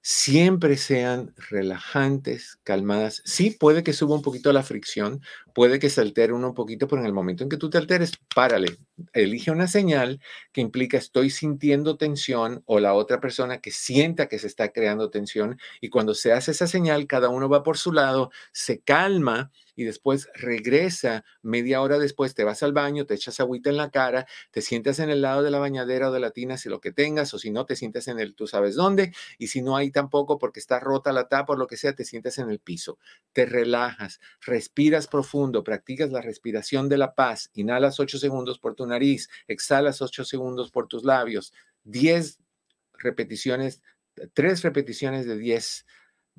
siempre sean relajantes, calmadas. Sí, puede que suba un poquito la fricción, puede que se altere uno un poquito, pero en el momento en que tú te alteres, párale. Elige una señal que implica estoy sintiendo tensión o la otra persona que sienta que se está creando tensión. Y cuando se hace esa señal, cada uno va por su lado, se calma y después regresa media hora después, te vas al baño, te echas agüita en la cara, te sientas en el lado de la bañadera o de la tina, si lo que tengas, o si no, te sientas en el tú sabes dónde, y si no hay tampoco porque está rota la tapa o lo que sea, te sientas en el piso, te relajas, respiras profundo, practicas la respiración de la paz, inhalas 8 segundos por tu nariz, exhalas 8 segundos por tus labios, 10 repeticiones, 3 repeticiones de 10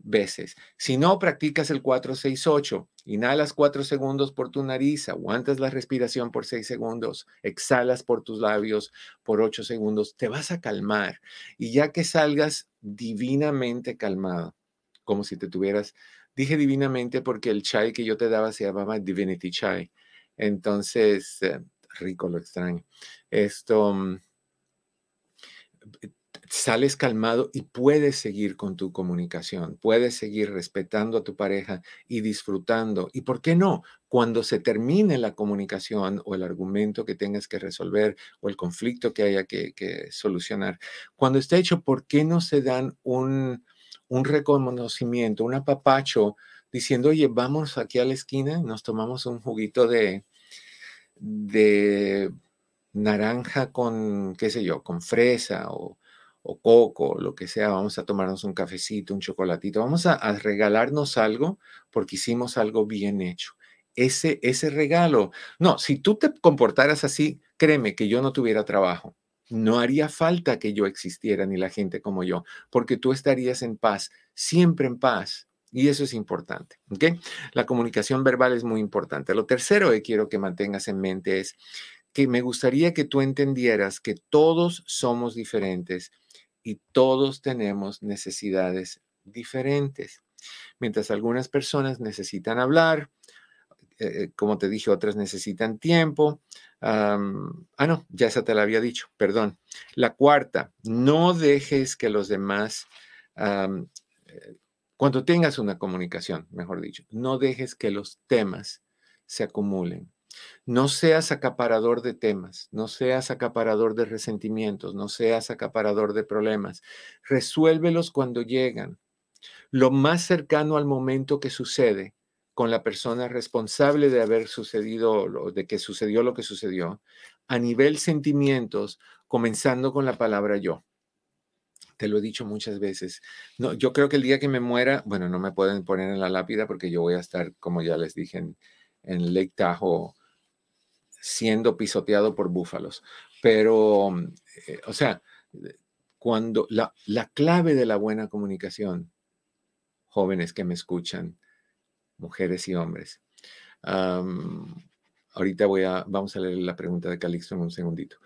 veces. Si no, practicas el 468. Inhalas 4 segundos por tu nariz, aguantas la respiración por 6 segundos, exhalas por tus labios por 8 segundos, te vas a calmar. Y ya que salgas divinamente calmado, como si te tuvieras, dije divinamente porque el chai que yo te daba se llamaba Divinity Chai. Entonces, eh, rico lo extraño. Esto mm, sales calmado y puedes seguir con tu comunicación, puedes seguir respetando a tu pareja y disfrutando. ¿Y por qué no? Cuando se termine la comunicación o el argumento que tengas que resolver o el conflicto que haya que, solucionar, cuando esté hecho, ¿por qué no se dan un, un reconocimiento, un apapacho diciendo, oye, vamos aquí a la esquina, nos tomamos un juguito de, de naranja con, qué sé yo, con fresa o o coco, lo que sea, vamos a tomarnos un cafecito, un chocolatito, vamos a, regalarnos algo porque hicimos algo bien hecho. Ese, ese regalo, no, si tú te comportaras así, créeme que yo no tuviera trabajo. No haría falta que yo existiera ni la gente como yo, porque tú estarías en paz, siempre en paz. Y eso es importante. ¿ok? La comunicación verbal es muy importante. Lo tercero que quiero que mantengas en mente es que me gustaría que tú entendieras que todos somos diferentes y todos tenemos necesidades diferentes. Mientras algunas personas necesitan hablar, eh, como te dije, otras necesitan tiempo. Ah, no, ya esa te la había dicho, perdón. La cuarta, no dejes que los demás, eh, cuando tengas una comunicación, mejor dicho, no dejes que los temas se acumulen. No seas acaparador de temas, no seas acaparador de resentimientos, no seas acaparador de problemas. Resuélvelos cuando llegan. Lo más cercano al momento que sucede con la persona responsable de haber sucedido, de que sucedió lo que sucedió, a nivel sentimientos, comenzando con la palabra yo. Te lo he dicho muchas veces. No, yo creo que el día que me muera, bueno, no me pueden poner en la lápida porque yo voy a estar, como ya les dije, en, en Lake Tahoe siendo pisoteado por búfalos. Pero, eh, o sea, cuando la, la, clave de la buena comunicación, jóvenes que me escuchan, mujeres y hombres. Um, ahorita voy a, vamos a leer la pregunta de Calixto en un segundito.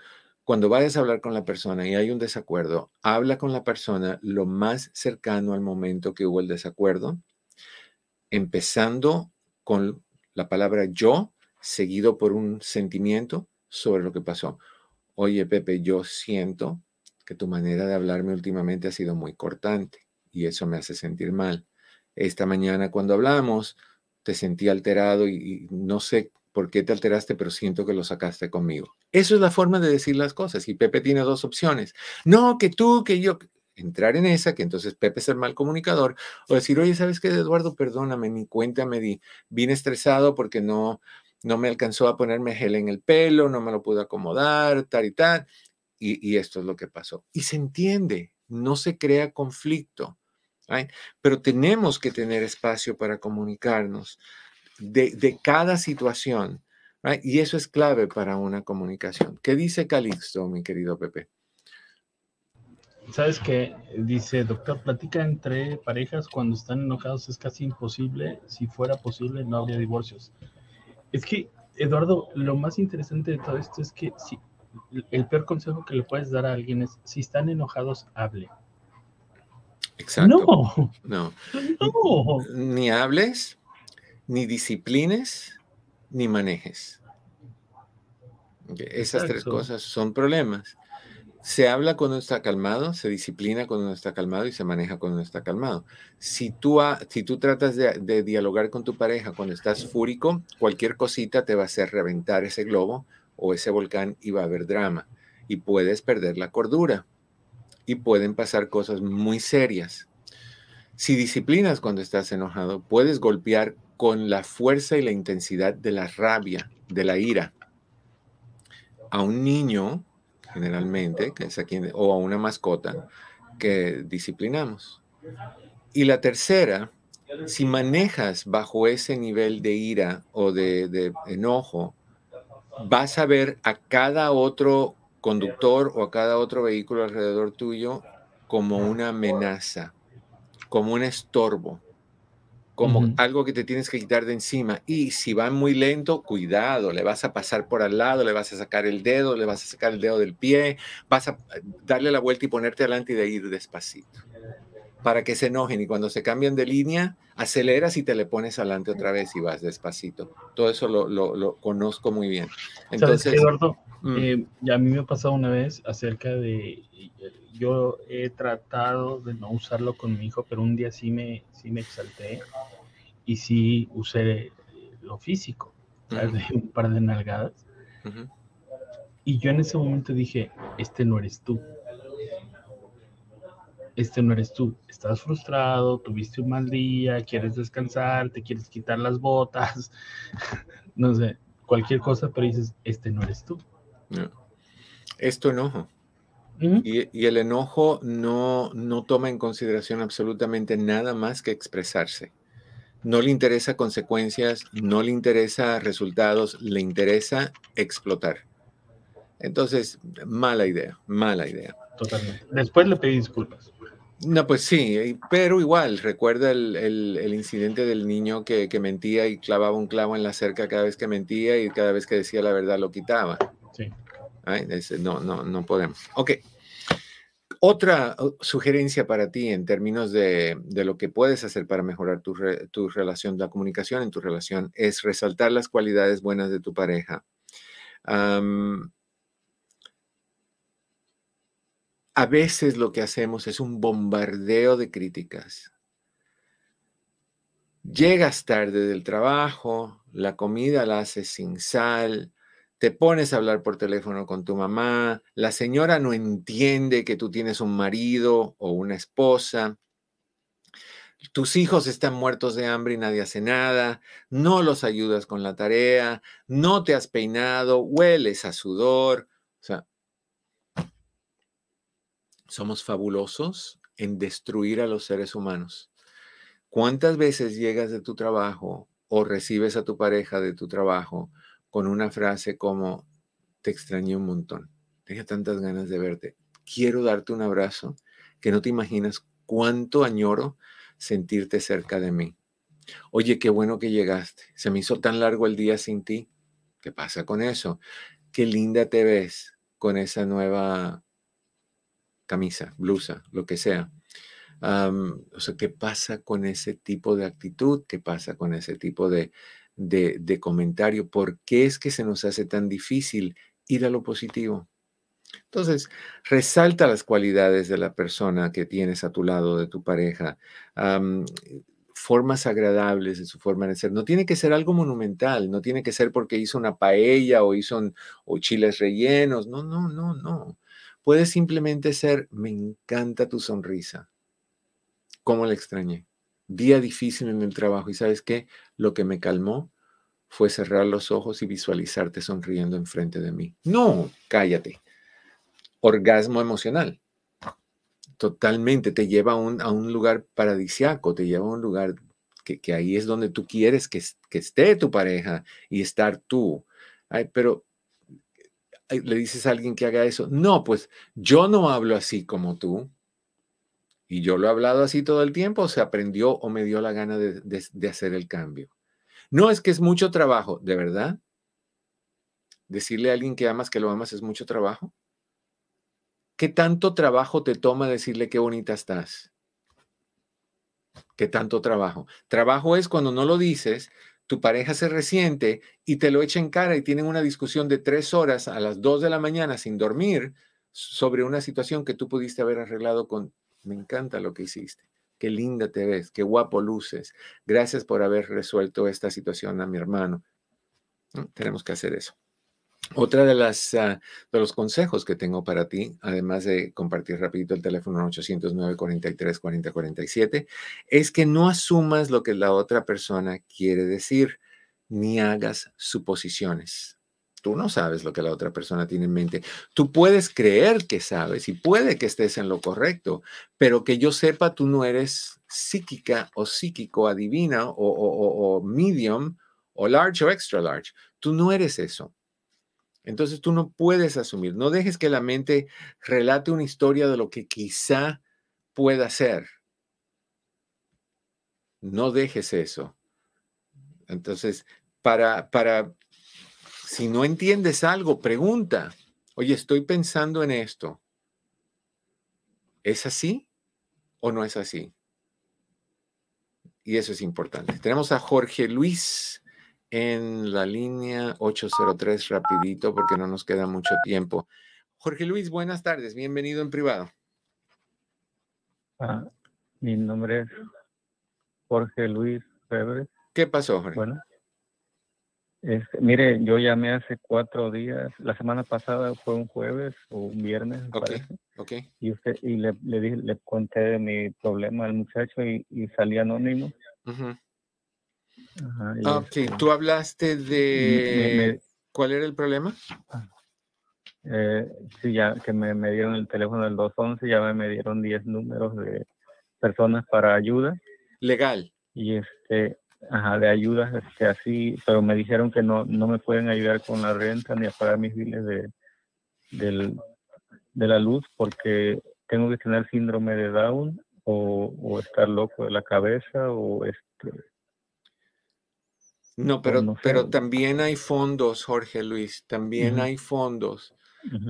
Cuando vayas a hablar con la persona y hay un desacuerdo, habla con la persona lo más cercano al momento que hubo el desacuerdo, empezando con la palabra yo seguido por un sentimiento sobre lo que pasó. Oye, Pepe, yo siento que tu manera de hablarme últimamente ha sido muy cortante y eso me hace sentir mal. Esta mañana cuando hablamos, te sentí alterado y, no sé por qué te alteraste, pero siento que lo sacaste conmigo. Eso es la forma de decir las cosas. Y Pepe tiene dos opciones. No, que tú, que yo. Entrar en esa, que entonces Pepe es el mal comunicador, o decir, oye, ¿sabes qué, Eduardo? Perdóname, ni cuenta me di. Vine estresado porque no, no me alcanzó a ponerme gel en el pelo, no me lo pude acomodar, tal y tal. Y esto es lo que pasó. Y se entiende, no se crea conflicto. Pero tenemos que tener espacio para comunicarnos de, cada situación. Y eso es clave para una comunicación. ¿Qué dice Calixto, mi querido Pepe? ¿Sabes qué? Dice, doctor, platica entre parejas cuando están enojados es casi imposible. Si fuera posible, no habría divorcios. Es que, Eduardo, lo más interesante de todo esto es que si, el peor consejo que le puedes dar a alguien es, si están enojados, hable. Exacto. No. No. No. Ni hables, ni disciplines, ni manejes. Esas Exacto. tres cosas son problemas. Se habla cuando está calmado, se disciplina cuando está calmado y se maneja cuando está calmado. Si tú, ha, si tú tratas de, de, dialogar con tu pareja cuando estás fúrico, cualquier cosita te va a hacer reventar ese globo o ese volcán y va a haber drama. Y puedes perder la cordura. Y pueden pasar cosas muy serias. Si disciplinas cuando estás enojado, puedes golpear con la fuerza y la intensidad de la rabia, de la ira. A un niño generalmente, que es aquí, o a una mascota que disciplinamos. Y la tercera, si manejas bajo ese nivel de ira o de, de, enojo, vas a ver a cada otro conductor o a cada otro vehículo alrededor tuyo como una amenaza, como un estorbo, como uh -huh. algo que te tienes que quitar de encima. Y si van muy lento, cuidado, le vas a pasar por al lado, le vas a sacar el dedo, le vas a sacar el dedo del pie, vas a darle la vuelta y ponerte adelante y de ir despacito. Para que se enojen y cuando se cambian de línea, aceleras y te le pones adelante otra vez y vas despacito. Todo eso lo, lo, lo conozco muy bien. Entonces, ¿Sabes qué, Eduardo? Mm. Eh, a mí me ha pasado una vez acerca de yo he tratado de no usarlo con mi hijo, pero un día sí me, sí me exalté y sí usé lo físico, uh -huh. un par de nalgadas. Uh -huh. Y yo en ese momento dije, este no eres tú. Este no eres tú. Estás frustrado, tuviste un mal día, quieres descansar, te quieres quitar las botas, no sé, cualquier cosa, pero dices, este no eres tú. No. Es tu enojo. Y, el enojo no, no toma en consideración absolutamente nada más que expresarse. No le interesa consecuencias, no le interesa resultados, le interesa explotar. Entonces, mala idea, mala idea. Totalmente. Después le pedí disculpas. No, pues sí, pero igual, recuerda el, el, el incidente del niño que, que, mentía y clavaba un clavo en la cerca cada vez que mentía y cada vez que decía la verdad lo quitaba. Sí. Ay, no, no, no podemos. Ok. Otra sugerencia para ti en términos de, lo que puedes hacer para mejorar tu, tu, relación, la comunicación en tu relación, es resaltar las cualidades buenas de tu pareja. A veces lo que hacemos es un bombardeo de críticas. Llegas tarde del trabajo, la comida la haces sin sal, te pones a hablar por teléfono con tu mamá, la señora no entiende que tú tienes un marido o una esposa, tus hijos están muertos de hambre y nadie hace nada, no los ayudas con la tarea, no te has peinado, hueles a sudor. O sea, somos fabulosos en destruir a los seres humanos. ¿Cuántas veces llegas de tu trabajo o recibes a tu pareja de tu trabajo con una frase como, te extrañé un montón, tenía tantas ganas de verte, quiero darte un abrazo que no te imaginas cuánto añoro sentirte cerca de mí. Oye, qué bueno que llegaste, se me hizo tan largo el día sin ti. ¿Qué pasa con eso? Qué linda te ves con esa nueva camisa, blusa, lo que sea. o sea, ¿qué pasa con ese tipo de actitud? ¿Qué pasa con ese tipo de, de, comentario? ¿Por qué es que se nos hace tan difícil ir a lo positivo? Entonces, resalta las cualidades de la persona que tienes a tu lado, de tu pareja, formas agradables de su forma de ser. No tiene que ser algo monumental, no tiene que ser porque hizo una paella o hizo o chiles rellenos, no, no, no, no. Puede simplemente ser, me encanta tu sonrisa. ¿Cómo la extrañé? Día difícil en el trabajo y sabes qué? Lo que me calmó fue cerrar los ojos y visualizarte sonriendo enfrente de mí. No, cállate. Orgasmo emocional. Totalmente, te lleva a un, lugar paradisiaco, te lleva a un lugar que, ahí es donde tú quieres que, que esté tu pareja y estar tú. Ay, pero le dices a alguien que haga eso. No, pues yo no hablo así como tú. Y yo lo he hablado así todo el tiempo, se aprendió o me dio la gana de, de hacer el cambio. No es que es mucho trabajo, ¿de verdad? Decirle a alguien que amas que lo amas es mucho trabajo. ¿Qué tanto trabajo te toma decirle qué bonita estás? ¿Qué tanto trabajo? Trabajo es cuando no lo dices, tu pareja se resiente y te lo echa en cara y tienen una discusión de tres horas a las dos de la mañana sin dormir sobre una situación que tú pudiste haber arreglado con, me encanta lo que hiciste, qué linda te ves, qué guapo luces, gracias por haber resuelto esta situación a mi hermano. Tenemos que hacer eso. Otra de las ah, de los consejos que tengo para ti, además de compartir rapidito el teléfono 809 43 40 47, es que no asumas lo que la otra persona quiere decir, ni hagas suposiciones. Tú no sabes lo que la otra persona tiene en mente. Tú puedes creer que sabes y puede que estés en lo correcto, pero que yo sepa, tú no eres psíquica o psíquico, adivina o, o medium o large o extra large. Tú no eres eso. Entonces tú no puedes asumir, no dejes que la mente relate una historia de lo que quizá pueda ser. No dejes eso. Entonces, para, para, si no entiendes algo, pregunta, oye, estoy pensando en esto. ¿Es así o no es así? Y eso es importante. Tenemos a Jorge Luis en la línea 803 rapidito porque no nos queda mucho tiempo. Jorge Luis, buenas tardes, bienvenido en privado. Ah, mi nombre es Jorge Luis Febre. ¿Qué pasó, Jorge? Bueno, mire, yo llamé hace cuatro días, la semana pasada fue un jueves o un viernes, okay, Y usted y le, le, dije, le conté de mi problema al muchacho y, y salí anónimo. Ah, ok, tú hablaste de... ¿Cuál era el problema? Ah, eh, sí, ya que me, me, dieron el teléfono del 211, ya me, dieron 10 números de personas para ayuda. Legal. Y este, ajá, de ayuda, este, así, pero me dijeron que no, no me pueden ayudar con la renta ni a pagar mis biles de, del, de la luz porque tengo que tener síndrome de Down o, o estar loco de la cabeza o este no, pero, pero también hay fondos, Jorge Luis, también hay fondos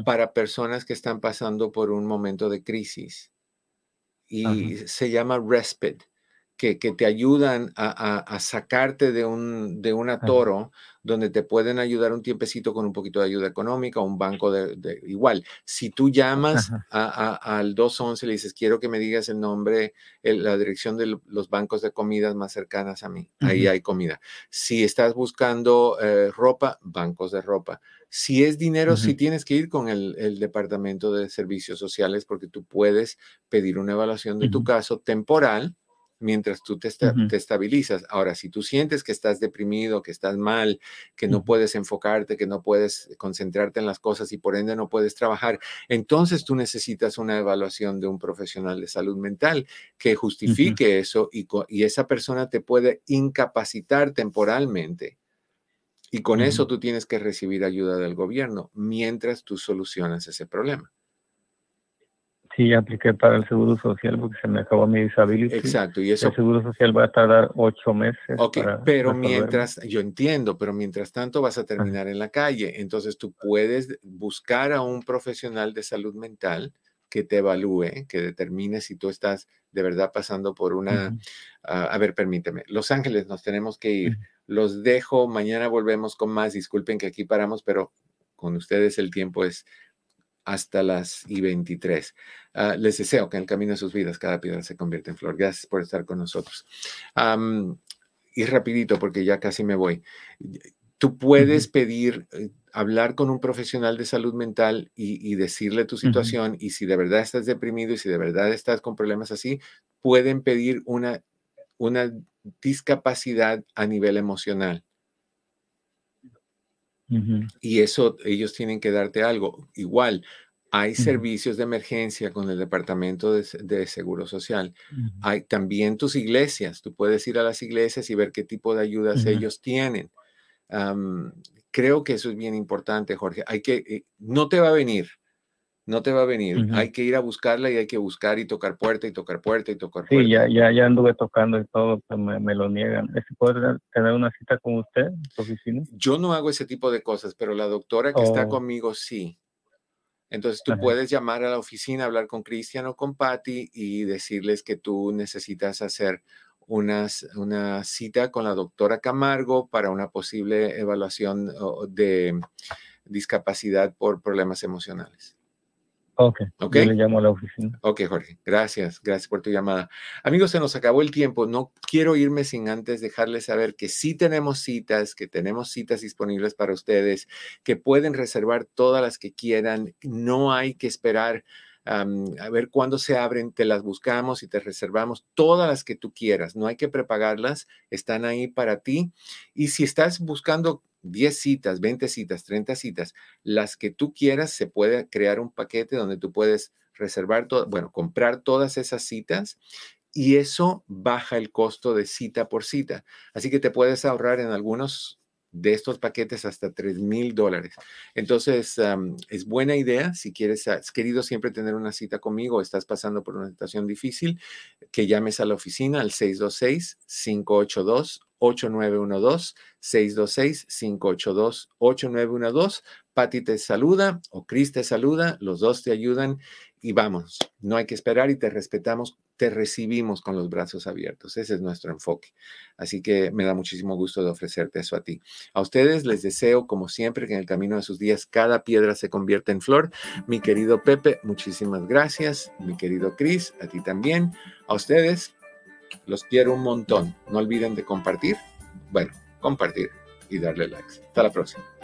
para personas que están pasando por un momento de crisis y se llama respite que, te ayudan a, sacarte de un, de un atoro donde te pueden ayudar un tiempecito con un poquito de ayuda económica, un banco de, igual. Si tú llamas al 211 y le dices, quiero que me digas el nombre, la dirección de los bancos de comidas más cercanas a mí, ahí hay comida. Si estás buscando eh, ropa, bancos de ropa. Si es dinero, si tienes que ir con el, el, Departamento de Servicios Sociales porque tú puedes pedir una evaluación de tu caso temporal mientras tú te, estabilizas. Ahora, si tú sientes que estás deprimido, que estás mal, que no puedes enfocarte, que no puedes concentrarte en las cosas y por ende no puedes trabajar, entonces tú necesitas una evaluación de un profesional de salud mental que justifique eso y, y, esa persona te puede incapacitar temporalmente. Y con eso tú tienes que recibir ayuda del gobierno mientras tú solucionas ese problema. Sí, apliqué para el Seguro Social porque se me acabó mi disability. Exacto, y eso... El Seguro Social va a tardar ocho meses. Ok, pero mientras, yo entiendo, pero mientras tanto vas a terminar en la calle. Entonces tú puedes buscar a un profesional de salud mental que te evalúe, que determine si tú estás de verdad pasando por una... A ver, permíteme. Los Ángeles, nos tenemos que ir. Los dejo, mañana volvemos con más. Disculpen que aquí paramos, pero con ustedes el tiempo es hasta las y 23. Ah, les deseo que en el camino de sus vidas cada piedra se convierta en flor. Gracias por estar con nosotros. y rapidito, porque ya casi me voy. Tú puedes pedir, eh, hablar con un profesional de salud mental y, decirle tu situación y si de verdad estás deprimido y si de verdad estás con problemas así, pueden pedir una, una discapacidad a nivel emocional. Y eso ellos tienen que darte algo. Igual, hay servicios de emergencia con el Departamento de, Seguro Social. Hay también tus iglesias. Tú puedes ir a las iglesias y ver qué tipo de ayudas ellos tienen. creo que eso es bien importante, Jorge. Hay que, eh, no te va a venir, no te va a venir. Hay que ir a buscarla y hay que buscar y tocar puerta y tocar puerta y tocar puerta. Sí, ya, ya, ya anduve tocando y todo, pero me, lo niegan. ¿Puedo tener una cita con usted en su oficina? Yo no hago ese tipo de cosas, pero la doctora que está oh. conmigo sí. Entonces tú puedes llamar a la oficina, hablar con Cristian o con Patty y decirles que tú necesitas hacer una cita con la doctora Camargo para una posible evaluación de discapacidad por problemas emocionales. Ok. okay. Yo le llamo a la oficina. Ok, Jorge. Gracias. Gracias por tu llamada. Amigos, se nos acabó el tiempo. No quiero irme sin antes dejarles saber que sí tenemos citas, que tenemos citas disponibles para ustedes, que pueden reservar todas las que quieran. No hay que esperar a ver cuándo se abren, te las buscamos y te reservamos todas las que tú quieras. No hay que prepagarlas, están ahí para ti. Y si estás buscando 10 citas, 20 citas, 30 citas, las que tú quieras, se puede crear un paquete donde tú puedes reservar, todo, bueno, comprar todas esas citas y eso baja el costo de cita por cita. Así que te puedes ahorrar en algunos de estos paquetes hasta 3 mil dólares. Entonces, es buena idea si quieres, has querido siempre tener una cita conmigo, estás pasando por una situación difícil, que llames a la oficina al 626-582-8912, 626-582-8912. Patti te saluda o Chris te saluda, los dos te ayudan y vamos, no hay que esperar y te respetamos, te recibimos con los brazos abiertos. Ese es nuestro enfoque. Así que me da muchísimo gusto de ofrecerte eso a ti. A ustedes les deseo, como siempre, que en el camino de sus días cada piedra se convierta en flor. Mi querido Pepe, muchísimas gracias. Mi querido Cris, a ti también. A ustedes, los quiero un montón. No olviden de compartir. Bueno, compartir y darle likes. Hasta la próxima.